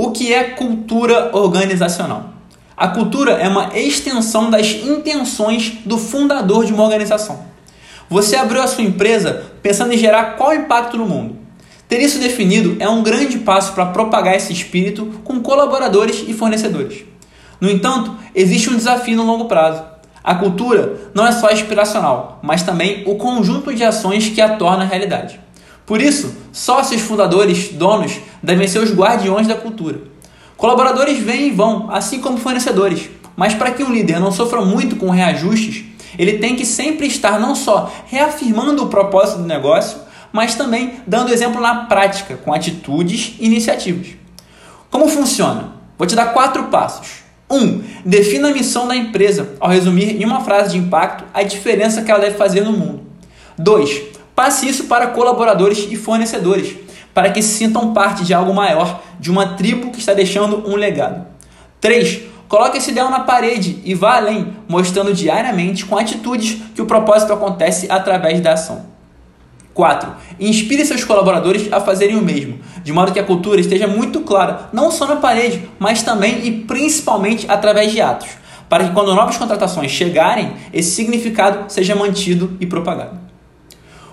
O que é cultura organizacional? A cultura é uma extensão das intenções do fundador de uma organização. Você abriu a sua empresa pensando em gerar qual impacto no mundo? Ter isso definido é um grande passo para propagar esse espírito com colaboradores e fornecedores. No entanto, existe um desafio no longo prazo. A cultura não é só inspiracional, mas também o conjunto de ações que a torna realidade. Por isso, sócios, fundadores, donos devem ser os guardiões da cultura. Colaboradores vêm e vão, assim como fornecedores, mas para que um líder não sofra muito com reajustes, ele tem que sempre estar não só reafirmando o propósito do negócio, mas também dando exemplo na prática, com atitudes e iniciativas. Como funciona? Vou te dar quatro passos. 1. Um, defina a missão da empresa, ao resumir em uma frase de impacto a diferença que ela deve fazer no mundo. 2. Passe isso para colaboradores e fornecedores, para que se sintam parte de algo maior, de uma tribo que está deixando um legado. 3. Coloque esse ideal na parede e vá além, mostrando diariamente com atitudes que o propósito acontece através da ação. 4. Inspire seus colaboradores a fazerem o mesmo, de modo que a cultura esteja muito clara, não só na parede, mas também e principalmente através de atos, para que quando novas contratações chegarem, esse significado seja mantido e propagado.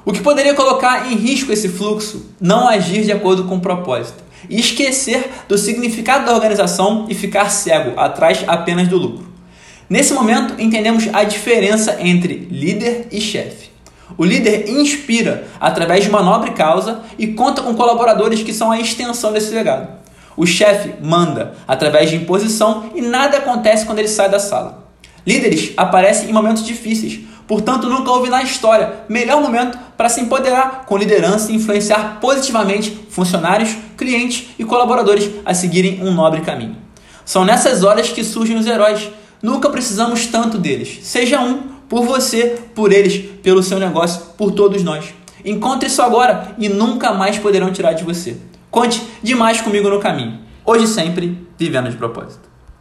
O que poderia colocar em risco esse fluxo? Não agir de acordo com o propósito e esquecer do significado da organização e ficar cego atrás apenas do lucro. Nesse momento, entendemos a diferença entre líder e chefe. O líder inspira através de uma nobre causa e conta com colaboradores que são a extensão desse legado. O chefe manda através de imposição e nada acontece quando ele sai da sala. Líderes aparecem em momentos difíceis, portanto, nunca houve na história melhor momento para se empoderar com liderança e influenciar positivamente funcionários, clientes e colaboradores a seguirem um nobre caminho. São nessas horas que surgem os heróis. Nunca precisamos tanto deles. Seja um por você, por eles, pelo seu negócio, por todos nós. Encontre isso agora e nunca mais poderão tirar de você. Conte demais comigo no caminho. Hoje sempre, vivendo de propósito.